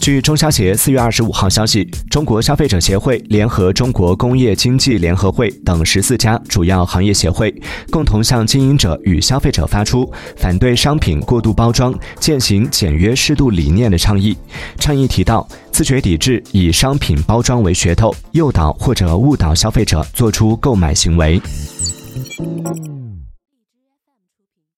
据中消协四月二十五号消息中国消费者协会联合中国工业经济联合会等十四家主要行业协会共同向经营者与消费者发出反对商品过度包装践行简约适度理念的倡议。倡议提到自觉抵制以商品包装为噱头诱导或者误导消费者做出购买行为。